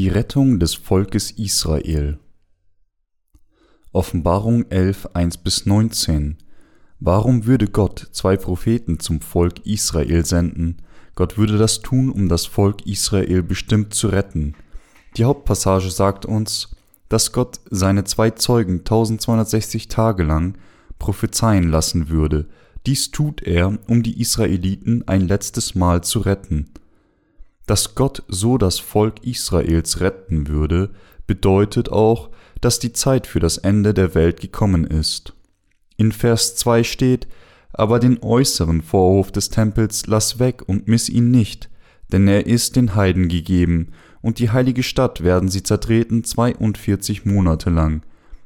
Die Rettung des Volkes Israel Offenbarung 11, 1 19 Warum würde Gott zwei Propheten zum Volk Israel senden? Gott würde das tun, um das Volk Israel bestimmt zu retten. Die Hauptpassage sagt uns, dass Gott seine zwei Zeugen 1260 Tage lang prophezeien lassen würde. Dies tut er, um die Israeliten ein letztes Mal zu retten. Dass Gott so das Volk Israels retten würde, bedeutet auch, dass die Zeit für das Ende der Welt gekommen ist. In Vers 2 steht, aber den äußeren Vorhof des Tempels lass weg und miss ihn nicht, denn er ist den Heiden gegeben, und die heilige Stadt werden sie zertreten 42 Monate lang.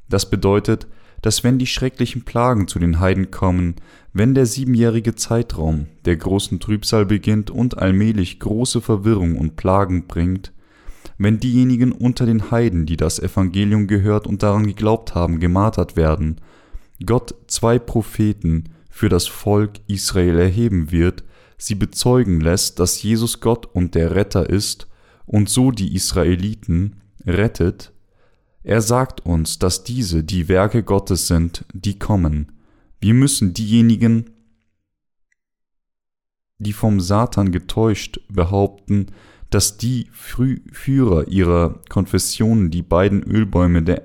Das bedeutet, dass wenn die schrecklichen Plagen zu den Heiden kommen, wenn der siebenjährige Zeitraum der großen Trübsal beginnt und allmählich große Verwirrung und Plagen bringt, wenn diejenigen unter den Heiden, die das Evangelium gehört und daran geglaubt haben, gemartert werden, Gott zwei Propheten für das Volk Israel erheben wird, sie bezeugen lässt, dass Jesus Gott und der Retter ist und so die Israeliten rettet, er sagt uns, dass diese die Werke Gottes sind, die kommen. Wir müssen diejenigen, die vom Satan getäuscht behaupten, dass die Führer ihrer Konfessionen die beiden Ölbäume der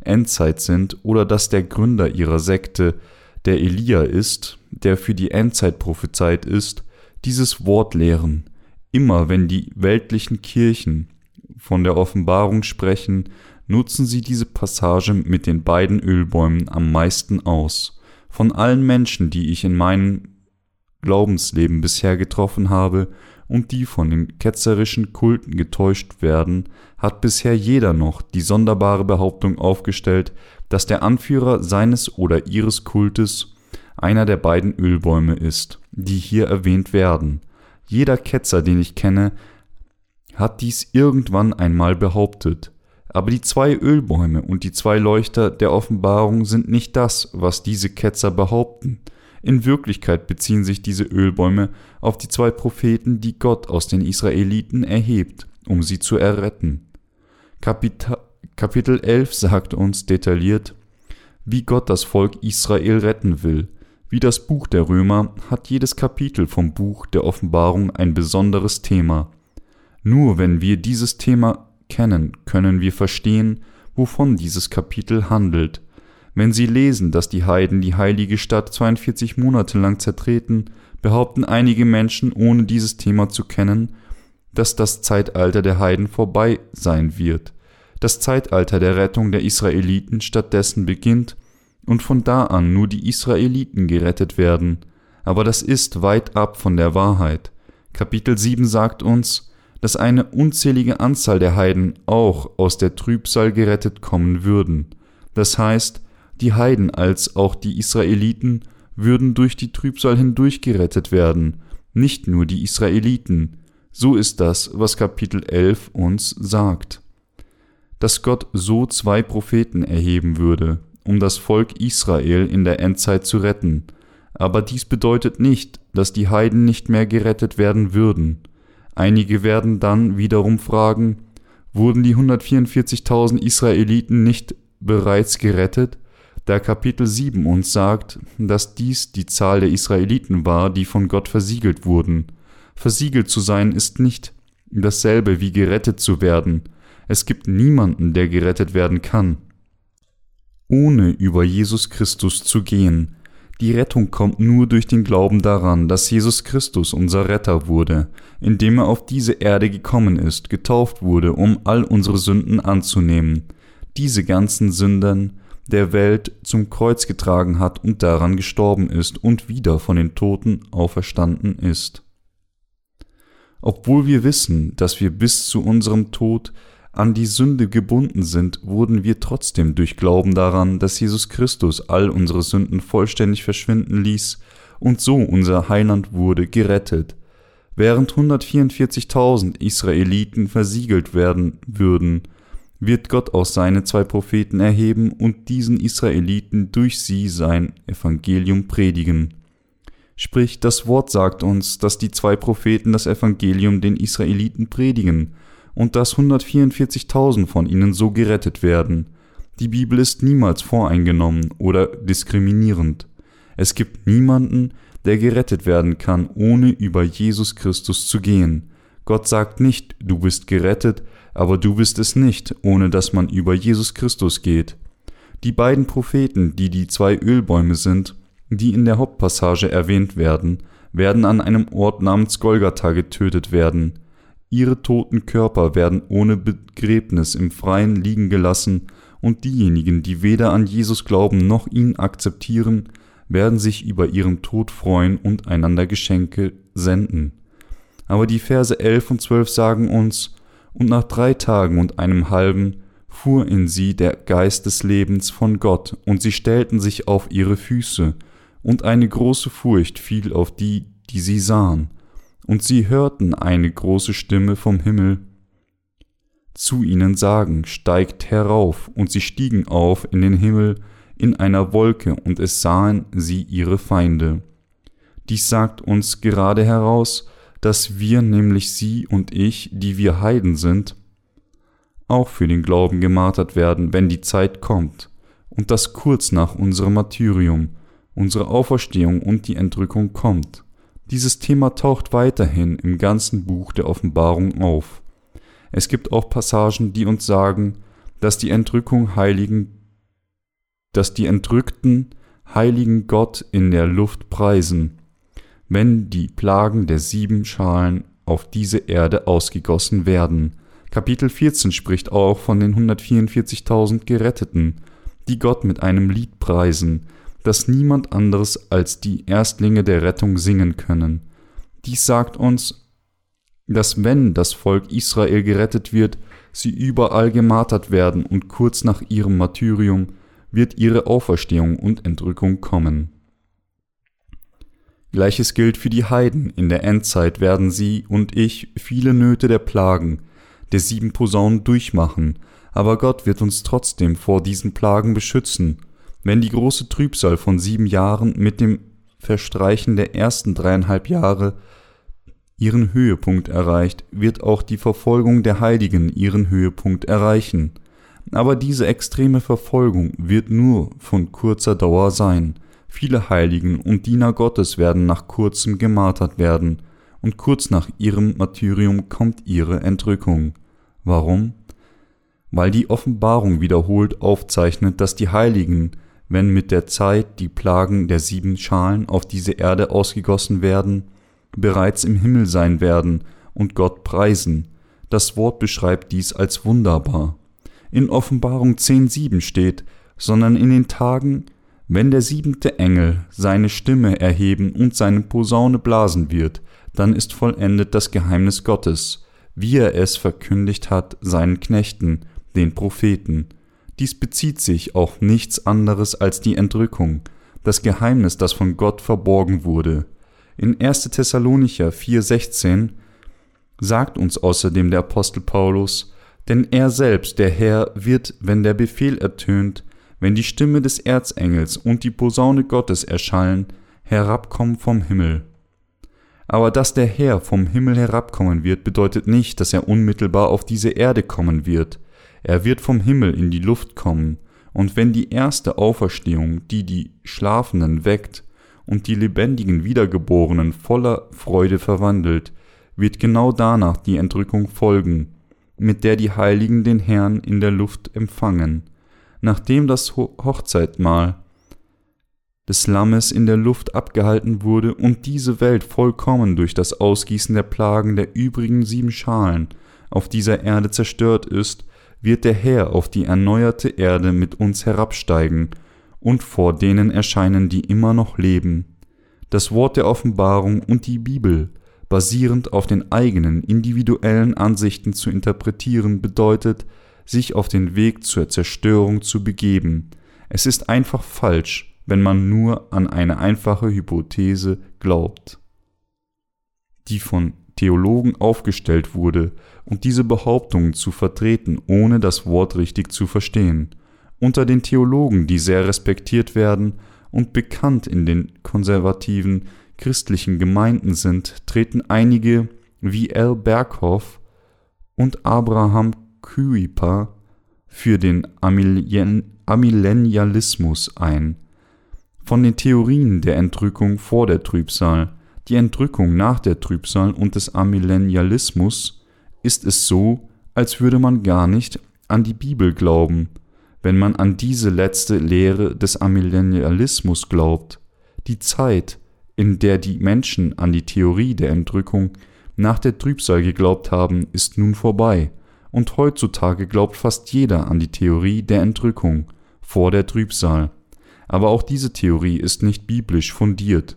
Endzeit sind oder dass der Gründer ihrer Sekte der Elia ist, der für die Endzeit prophezeit ist, dieses Wort lehren. Immer wenn die weltlichen Kirchen von der Offenbarung sprechen, nutzen sie diese Passage mit den beiden Ölbäumen am meisten aus. Von allen Menschen, die ich in meinem Glaubensleben bisher getroffen habe und die von den ketzerischen Kulten getäuscht werden, hat bisher jeder noch die sonderbare Behauptung aufgestellt, dass der Anführer seines oder ihres Kultes einer der beiden Ölbäume ist, die hier erwähnt werden. Jeder Ketzer, den ich kenne, hat dies irgendwann einmal behauptet. Aber die zwei Ölbäume und die zwei Leuchter der Offenbarung sind nicht das, was diese Ketzer behaupten. In Wirklichkeit beziehen sich diese Ölbäume auf die zwei Propheten, die Gott aus den Israeliten erhebt, um sie zu erretten. Kapita Kapitel 11 sagt uns detailliert, wie Gott das Volk Israel retten will. Wie das Buch der Römer hat jedes Kapitel vom Buch der Offenbarung ein besonderes Thema. Nur wenn wir dieses Thema kennen, können wir verstehen, wovon dieses Kapitel handelt. Wenn Sie lesen, dass die Heiden die heilige Stadt 42 Monate lang zertreten, behaupten einige Menschen, ohne dieses Thema zu kennen, dass das Zeitalter der Heiden vorbei sein wird, das Zeitalter der Rettung der Israeliten stattdessen beginnt und von da an nur die Israeliten gerettet werden. Aber das ist weit ab von der Wahrheit. Kapitel 7 sagt uns, dass eine unzählige Anzahl der Heiden auch aus der Trübsal gerettet kommen würden. Das heißt, die Heiden als auch die Israeliten würden durch die Trübsal hindurch gerettet werden, nicht nur die Israeliten. So ist das, was Kapitel 11 uns sagt. Dass Gott so zwei Propheten erheben würde, um das Volk Israel in der Endzeit zu retten. Aber dies bedeutet nicht, dass die Heiden nicht mehr gerettet werden würden. Einige werden dann wiederum fragen, wurden die 144.000 Israeliten nicht bereits gerettet? Da Kapitel 7 uns sagt, dass dies die Zahl der Israeliten war, die von Gott versiegelt wurden. Versiegelt zu sein ist nicht dasselbe wie gerettet zu werden. Es gibt niemanden, der gerettet werden kann. Ohne über Jesus Christus zu gehen, die Rettung kommt nur durch den Glauben daran, dass Jesus Christus unser Retter wurde, indem er auf diese Erde gekommen ist, getauft wurde, um all unsere Sünden anzunehmen, diese ganzen Sünden der Welt zum Kreuz getragen hat und daran gestorben ist und wieder von den Toten auferstanden ist. Obwohl wir wissen, dass wir bis zu unserem Tod an die Sünde gebunden sind, wurden wir trotzdem durch Glauben daran, dass Jesus Christus all unsere Sünden vollständig verschwinden ließ und so unser Heiland wurde, gerettet. Während 144.000 Israeliten versiegelt werden würden, wird Gott auch seine zwei Propheten erheben und diesen Israeliten durch sie sein Evangelium predigen. Sprich, das Wort sagt uns, dass die zwei Propheten das Evangelium den Israeliten predigen, und dass 144.000 von ihnen so gerettet werden. Die Bibel ist niemals voreingenommen oder diskriminierend. Es gibt niemanden, der gerettet werden kann, ohne über Jesus Christus zu gehen. Gott sagt nicht, du bist gerettet, aber du bist es nicht, ohne dass man über Jesus Christus geht. Die beiden Propheten, die die zwei Ölbäume sind, die in der Hauptpassage erwähnt werden, werden an einem Ort namens Golgatha getötet werden. Ihre toten Körper werden ohne Begräbnis im Freien liegen gelassen, und diejenigen, die weder an Jesus glauben noch ihn akzeptieren, werden sich über ihren Tod freuen und einander Geschenke senden. Aber die Verse 11 und 12 sagen uns, und nach drei Tagen und einem halben fuhr in sie der Geist des Lebens von Gott, und sie stellten sich auf ihre Füße, und eine große Furcht fiel auf die, die sie sahen, und sie hörten eine große Stimme vom Himmel zu ihnen sagen, steigt herauf, und sie stiegen auf in den Himmel in einer Wolke, und es sahen sie ihre Feinde. Dies sagt uns gerade heraus, dass wir, nämlich Sie und ich, die wir Heiden sind, auch für den Glauben gemartert werden, wenn die Zeit kommt, und dass kurz nach unserem Martyrium unsere Auferstehung und die Entrückung kommt. Dieses Thema taucht weiterhin im ganzen Buch der Offenbarung auf. Es gibt auch Passagen, die uns sagen, dass die Entrückung heiligen, dass die Entrückten heiligen Gott in der Luft preisen wenn die Plagen der sieben Schalen auf diese Erde ausgegossen werden. Kapitel 14 spricht auch von den 144.000 Geretteten, die Gott mit einem Lied preisen, das niemand anderes als die Erstlinge der Rettung singen können. Dies sagt uns, dass wenn das Volk Israel gerettet wird, sie überall gemartert werden und kurz nach ihrem Martyrium wird ihre Auferstehung und Entrückung kommen. Gleiches gilt für die Heiden. In der Endzeit werden sie und ich viele Nöte der Plagen, der sieben Posaunen durchmachen, aber Gott wird uns trotzdem vor diesen Plagen beschützen. Wenn die große Trübsal von sieben Jahren mit dem Verstreichen der ersten dreieinhalb Jahre ihren Höhepunkt erreicht, wird auch die Verfolgung der Heiligen ihren Höhepunkt erreichen. Aber diese extreme Verfolgung wird nur von kurzer Dauer sein. Viele Heiligen und Diener Gottes werden nach kurzem gemartert werden, und kurz nach ihrem Martyrium kommt ihre Entrückung. Warum? Weil die Offenbarung wiederholt aufzeichnet, dass die Heiligen, wenn mit der Zeit die Plagen der sieben Schalen auf diese Erde ausgegossen werden, bereits im Himmel sein werden und Gott preisen. Das Wort beschreibt dies als wunderbar. In Offenbarung 10.7 steht, sondern in den Tagen, wenn der siebente Engel seine Stimme erheben und seine Posaune blasen wird, dann ist vollendet das Geheimnis Gottes, wie er es verkündigt hat seinen Knechten, den Propheten. Dies bezieht sich auf nichts anderes als die Entrückung, das Geheimnis, das von Gott verborgen wurde. In 1. Thessalonicher 4,16 sagt uns außerdem der Apostel Paulus, denn er selbst, der Herr, wird, wenn der Befehl ertönt, wenn die Stimme des Erzengels und die Posaune Gottes erschallen, herabkommen vom Himmel. Aber dass der Herr vom Himmel herabkommen wird, bedeutet nicht, dass er unmittelbar auf diese Erde kommen wird. Er wird vom Himmel in die Luft kommen, und wenn die erste Auferstehung, die die Schlafenden weckt und die lebendigen Wiedergeborenen voller Freude verwandelt, wird genau danach die Entrückung folgen, mit der die Heiligen den Herrn in der Luft empfangen. Nachdem das Hochzeitmahl des Lammes in der Luft abgehalten wurde und diese Welt vollkommen durch das Ausgießen der Plagen der übrigen sieben Schalen auf dieser Erde zerstört ist, wird der Herr auf die erneuerte Erde mit uns herabsteigen und vor denen erscheinen, die immer noch leben. Das Wort der Offenbarung und die Bibel, basierend auf den eigenen individuellen Ansichten zu interpretieren, bedeutet, sich auf den Weg zur Zerstörung zu begeben. Es ist einfach falsch, wenn man nur an eine einfache Hypothese glaubt, die von Theologen aufgestellt wurde, und diese Behauptungen zu vertreten, ohne das Wort richtig zu verstehen. Unter den Theologen, die sehr respektiert werden und bekannt in den konservativen christlichen Gemeinden sind, treten einige wie L. Berghoff und Abraham Kuyper für den Amillennialismus ein. Von den Theorien der Entrückung vor der Trübsal, die Entrückung nach der Trübsal und des Amillennialismus ist es so, als würde man gar nicht an die Bibel glauben, wenn man an diese letzte Lehre des Amillennialismus glaubt. Die Zeit, in der die Menschen an die Theorie der Entrückung nach der Trübsal geglaubt haben, ist nun vorbei, und heutzutage glaubt fast jeder an die Theorie der Entrückung vor der Trübsal. Aber auch diese Theorie ist nicht biblisch fundiert.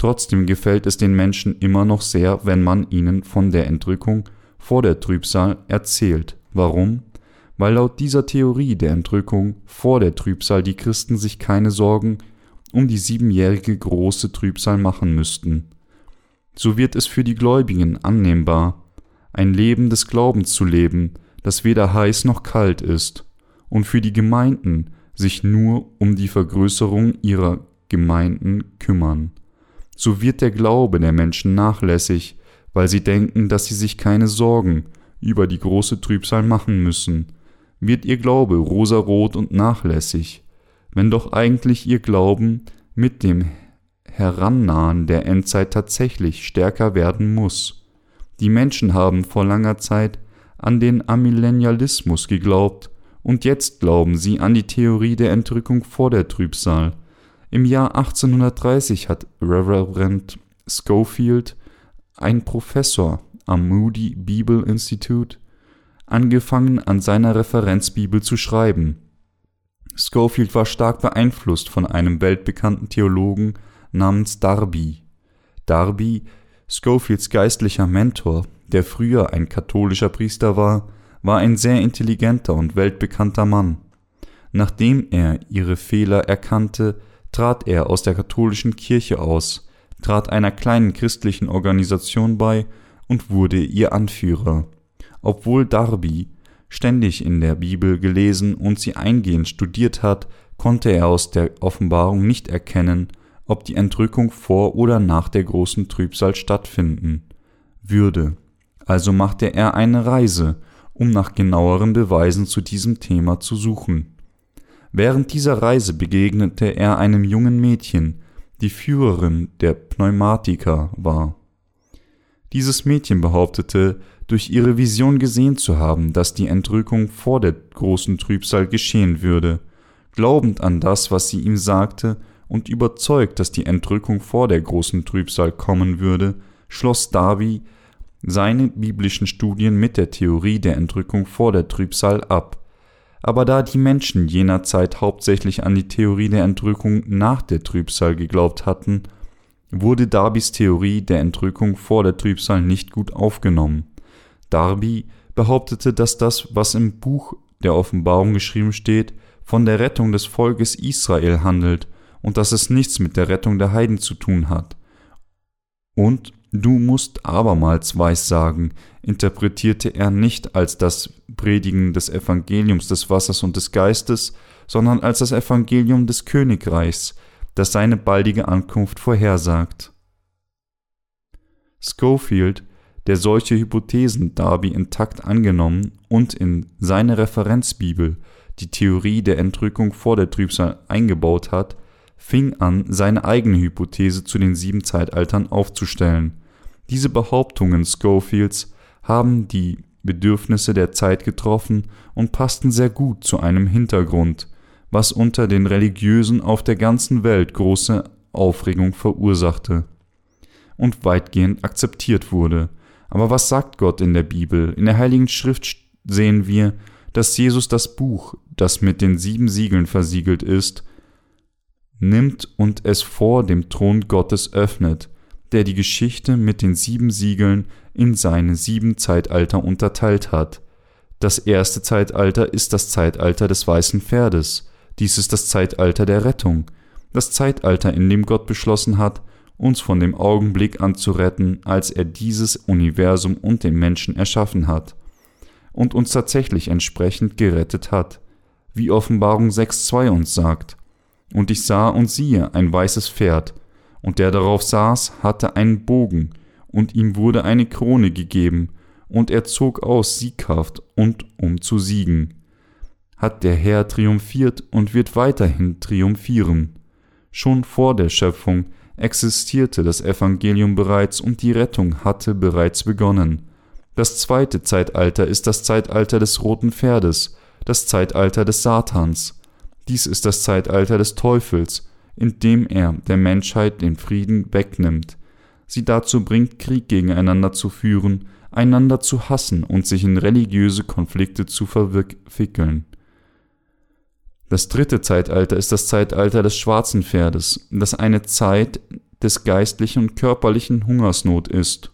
Trotzdem gefällt es den Menschen immer noch sehr, wenn man ihnen von der Entrückung vor der Trübsal erzählt. Warum? Weil laut dieser Theorie der Entrückung vor der Trübsal die Christen sich keine Sorgen um die siebenjährige große Trübsal machen müssten. So wird es für die Gläubigen annehmbar, ein Leben des Glaubens zu leben, das weder heiß noch kalt ist, und für die Gemeinden sich nur um die Vergrößerung ihrer Gemeinden kümmern. So wird der Glaube der Menschen nachlässig, weil sie denken, dass sie sich keine Sorgen über die große Trübsal machen müssen, wird ihr Glaube rosarot und nachlässig, wenn doch eigentlich ihr Glauben mit dem Herannahen der Endzeit tatsächlich stärker werden muss. Die Menschen haben vor langer Zeit an den Amillennialismus geglaubt, und jetzt glauben sie an die Theorie der Entrückung vor der Trübsal. Im Jahr 1830 hat Reverend Schofield ein Professor am Moody Bible Institute, angefangen an seiner Referenzbibel zu schreiben. Schofield war stark beeinflusst von einem weltbekannten Theologen namens Darby. Darby, Schofields geistlicher Mentor, der früher ein katholischer Priester war, war ein sehr intelligenter und weltbekannter Mann. Nachdem er ihre Fehler erkannte, trat er aus der katholischen Kirche aus trat einer kleinen christlichen Organisation bei und wurde ihr Anführer. Obwohl Darby ständig in der Bibel gelesen und sie eingehend studiert hat, konnte er aus der Offenbarung nicht erkennen, ob die Entrückung vor oder nach der großen Trübsal stattfinden würde. Also machte er eine Reise, um nach genaueren Beweisen zu diesem Thema zu suchen. Während dieser Reise begegnete er einem jungen Mädchen, die Führerin der Pneumatiker war. Dieses Mädchen behauptete, durch ihre Vision gesehen zu haben, dass die Entrückung vor der großen Trübsal geschehen würde. Glaubend an das, was sie ihm sagte, und überzeugt, dass die Entrückung vor der großen Trübsal kommen würde, schloss Darby seine biblischen Studien mit der Theorie der Entrückung vor der Trübsal ab aber da die Menschen jener Zeit hauptsächlich an die Theorie der Entrückung nach der Trübsal geglaubt hatten, wurde Darbys Theorie der Entrückung vor der Trübsal nicht gut aufgenommen. Darby behauptete, dass das, was im Buch der Offenbarung geschrieben steht, von der Rettung des Volkes Israel handelt und dass es nichts mit der Rettung der Heiden zu tun hat. Und du musst abermals weissagen, interpretierte er nicht als das Predigen des Evangeliums des Wassers und des Geistes, sondern als das Evangelium des Königreichs, das seine baldige Ankunft vorhersagt. Schofield, der solche Hypothesen Darby intakt angenommen und in seine Referenzbibel die Theorie der Entrückung vor der Trübsal eingebaut hat, fing an, seine eigene Hypothese zu den sieben Zeitaltern aufzustellen. Diese Behauptungen Schofields haben die Bedürfnisse der Zeit getroffen und passten sehr gut zu einem Hintergrund, was unter den Religiösen auf der ganzen Welt große Aufregung verursachte und weitgehend akzeptiert wurde. Aber was sagt Gott in der Bibel? In der Heiligen Schrift sehen wir, dass Jesus das Buch, das mit den sieben Siegeln versiegelt ist, nimmt und es vor dem Thron Gottes öffnet, der die Geschichte mit den sieben Siegeln in seine sieben Zeitalter unterteilt hat. Das erste Zeitalter ist das Zeitalter des weißen Pferdes. Dies ist das Zeitalter der Rettung. Das Zeitalter, in dem Gott beschlossen hat, uns von dem Augenblick an zu retten, als er dieses Universum und den Menschen erschaffen hat und uns tatsächlich entsprechend gerettet hat, wie Offenbarung 6.2 uns sagt. Und ich sah und siehe ein weißes Pferd, und der darauf saß, hatte einen Bogen, und ihm wurde eine Krone gegeben, und er zog aus sieghaft und um zu siegen. Hat der Herr triumphiert und wird weiterhin triumphieren. Schon vor der Schöpfung existierte das Evangelium bereits und die Rettung hatte bereits begonnen. Das zweite Zeitalter ist das Zeitalter des roten Pferdes, das Zeitalter des Satans. Dies ist das Zeitalter des Teufels, in dem er der Menschheit den Frieden wegnimmt, sie dazu bringt, Krieg gegeneinander zu führen, einander zu hassen und sich in religiöse Konflikte zu verwickeln. Das dritte Zeitalter ist das Zeitalter des schwarzen Pferdes, das eine Zeit des geistlichen und körperlichen Hungersnot ist.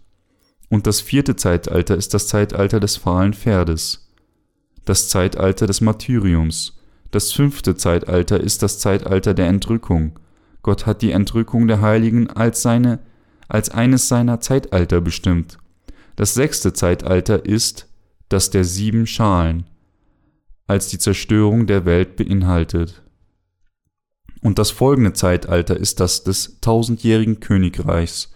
Und das vierte Zeitalter ist das Zeitalter des fahlen Pferdes, das Zeitalter des Martyriums. Das fünfte Zeitalter ist das Zeitalter der Entrückung. Gott hat die Entrückung der Heiligen als seine als eines seiner Zeitalter bestimmt. Das sechste Zeitalter ist das der sieben Schalen, als die Zerstörung der Welt beinhaltet. Und das folgende Zeitalter ist das des tausendjährigen Königreichs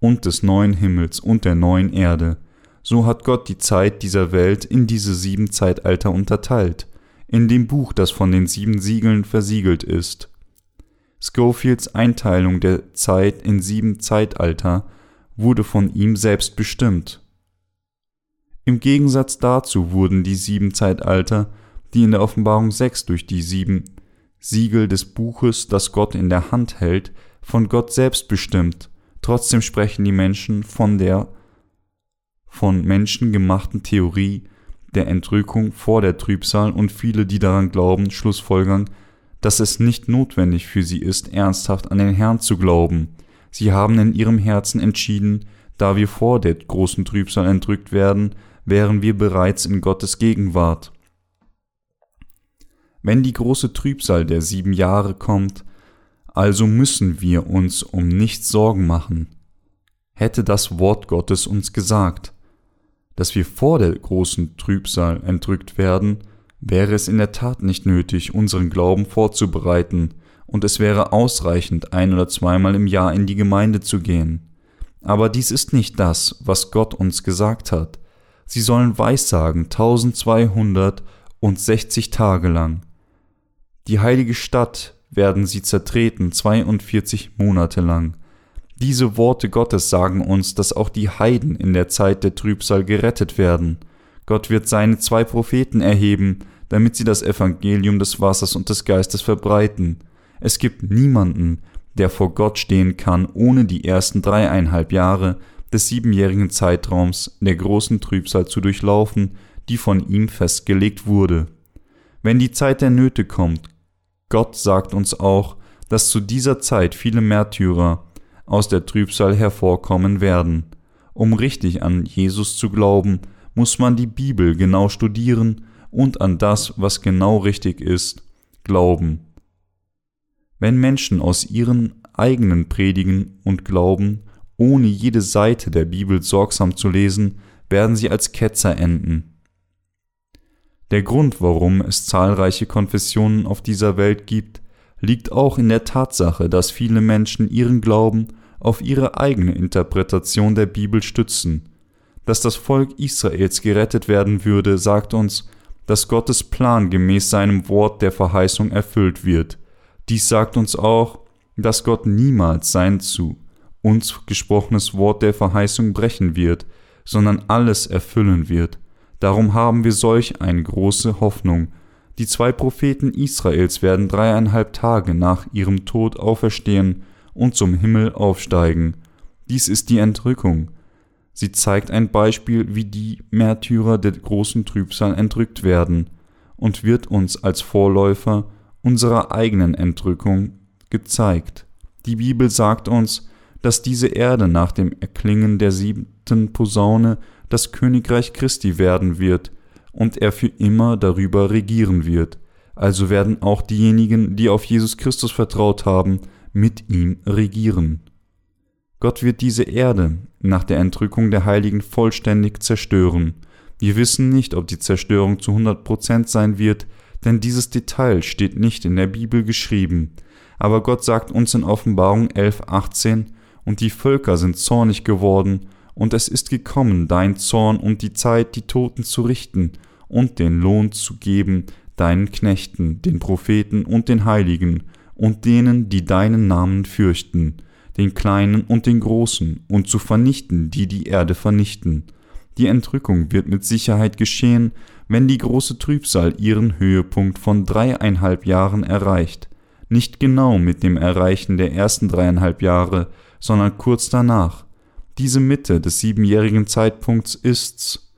und des neuen Himmels und der neuen Erde. So hat Gott die Zeit dieser Welt in diese sieben Zeitalter unterteilt, in dem Buch, das von den sieben Siegeln versiegelt ist. Schofields Einteilung der Zeit in sieben Zeitalter wurde von ihm selbst bestimmt. Im Gegensatz dazu wurden die sieben Zeitalter, die in der Offenbarung 6 durch die sieben Siegel des Buches, das Gott in der Hand hält, von Gott selbst bestimmt. Trotzdem sprechen die Menschen von der von Menschen gemachten Theorie der Entrückung vor der Trübsal und viele, die daran glauben, schlussfolgern, dass es nicht notwendig für sie ist, ernsthaft an den Herrn zu glauben. Sie haben in ihrem Herzen entschieden, da wir vor der großen Trübsal entrückt werden, wären wir bereits in Gottes Gegenwart. Wenn die große Trübsal der sieben Jahre kommt, also müssen wir uns um nichts Sorgen machen. Hätte das Wort Gottes uns gesagt, dass wir vor der großen Trübsal entrückt werden, wäre es in der Tat nicht nötig, unseren Glauben vorzubereiten, und es wäre ausreichend, ein oder zweimal im Jahr in die Gemeinde zu gehen. Aber dies ist nicht das, was Gott uns gesagt hat. Sie sollen Weissagen 1260 Tage lang. Die heilige Stadt werden sie zertreten 42 Monate lang. Diese Worte Gottes sagen uns, dass auch die Heiden in der Zeit der Trübsal gerettet werden. Gott wird seine zwei Propheten erheben, damit sie das Evangelium des Wassers und des Geistes verbreiten. Es gibt niemanden, der vor Gott stehen kann, ohne die ersten dreieinhalb Jahre des siebenjährigen Zeitraums der großen Trübsal zu durchlaufen, die von ihm festgelegt wurde. Wenn die Zeit der Nöte kommt, Gott sagt uns auch, dass zu dieser Zeit viele Märtyrer aus der Trübsal hervorkommen werden. Um richtig an Jesus zu glauben, muss man die Bibel genau studieren und an das, was genau richtig ist, glauben. Wenn Menschen aus ihren eigenen Predigen und Glauben, ohne jede Seite der Bibel sorgsam zu lesen, werden sie als Ketzer enden. Der Grund, warum es zahlreiche Konfessionen auf dieser Welt gibt, liegt auch in der Tatsache, dass viele Menschen ihren Glauben auf ihre eigene Interpretation der Bibel stützen. Dass das Volk Israels gerettet werden würde, sagt uns, dass Gottes Plan gemäß seinem Wort der Verheißung erfüllt wird. Dies sagt uns auch, dass Gott niemals sein zu uns gesprochenes Wort der Verheißung brechen wird, sondern alles erfüllen wird. Darum haben wir solch eine große Hoffnung. Die zwei Propheten Israels werden dreieinhalb Tage nach ihrem Tod auferstehen und zum Himmel aufsteigen. Dies ist die Entrückung. Sie zeigt ein Beispiel, wie die Märtyrer der großen Trübsal entrückt werden und wird uns als Vorläufer unserer eigenen Entrückung gezeigt. Die Bibel sagt uns, dass diese Erde nach dem Erklingen der siebten Posaune das Königreich Christi werden wird und er für immer darüber regieren wird. Also werden auch diejenigen, die auf Jesus Christus vertraut haben, mit ihm regieren. Gott wird diese Erde nach der Entrückung der Heiligen vollständig zerstören. Wir wissen nicht, ob die Zerstörung zu 100% sein wird, denn dieses Detail steht nicht in der Bibel geschrieben. Aber Gott sagt uns in Offenbarung 11.18, und die Völker sind zornig geworden und es ist gekommen dein Zorn und die Zeit, die Toten zu richten und den Lohn zu geben deinen Knechten, den Propheten und den Heiligen und denen, die deinen Namen fürchten, den Kleinen und den Großen, und zu vernichten, die die Erde vernichten. Die Entrückung wird mit Sicherheit geschehen, wenn die große Trübsal ihren Höhepunkt von dreieinhalb Jahren erreicht, nicht genau mit dem Erreichen der ersten dreieinhalb Jahre, sondern kurz danach. Diese Mitte des siebenjährigen Zeitpunkts ist's,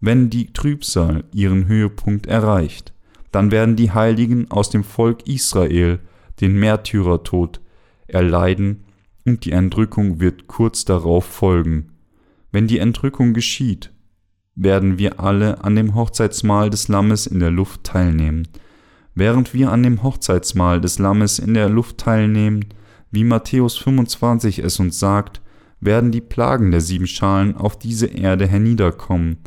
wenn die Trübsal ihren Höhepunkt erreicht. Dann werden die Heiligen aus dem Volk Israel den Märtyrertod erleiden und die Entrückung wird kurz darauf folgen. Wenn die Entrückung geschieht, werden wir alle an dem Hochzeitsmahl des Lammes in der Luft teilnehmen. Während wir an dem Hochzeitsmahl des Lammes in der Luft teilnehmen, wie Matthäus 25 es uns sagt, werden die Plagen der sieben Schalen auf diese Erde herniederkommen.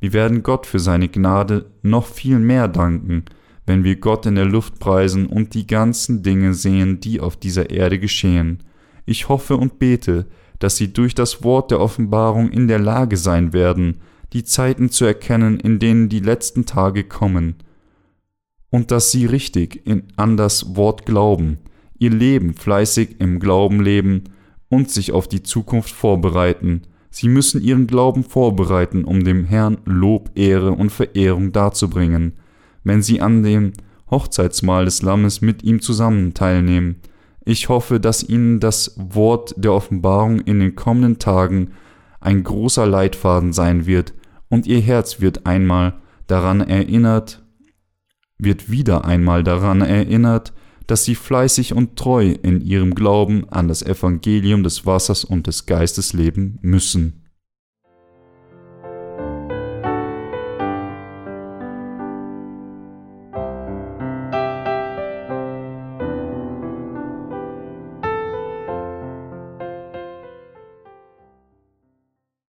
Wir werden Gott für seine Gnade noch viel mehr danken, wenn wir Gott in der Luft preisen und die ganzen Dinge sehen, die auf dieser Erde geschehen. Ich hoffe und bete, dass sie durch das Wort der Offenbarung in der Lage sein werden, die Zeiten zu erkennen, in denen die letzten Tage kommen, und dass sie richtig in, an das Wort glauben, ihr Leben fleißig im Glauben leben und sich auf die Zukunft vorbereiten. Sie müssen ihren Glauben vorbereiten, um dem Herrn Lob, Ehre und Verehrung darzubringen, wenn sie an dem Hochzeitsmahl des Lammes mit ihm zusammen teilnehmen. Ich hoffe, dass Ihnen das Wort der Offenbarung in den kommenden Tagen ein großer Leitfaden sein wird, und Ihr Herz wird einmal daran erinnert, wird wieder einmal daran erinnert, dass Sie fleißig und treu in Ihrem Glauben an das Evangelium des Wassers und des Geistes leben müssen.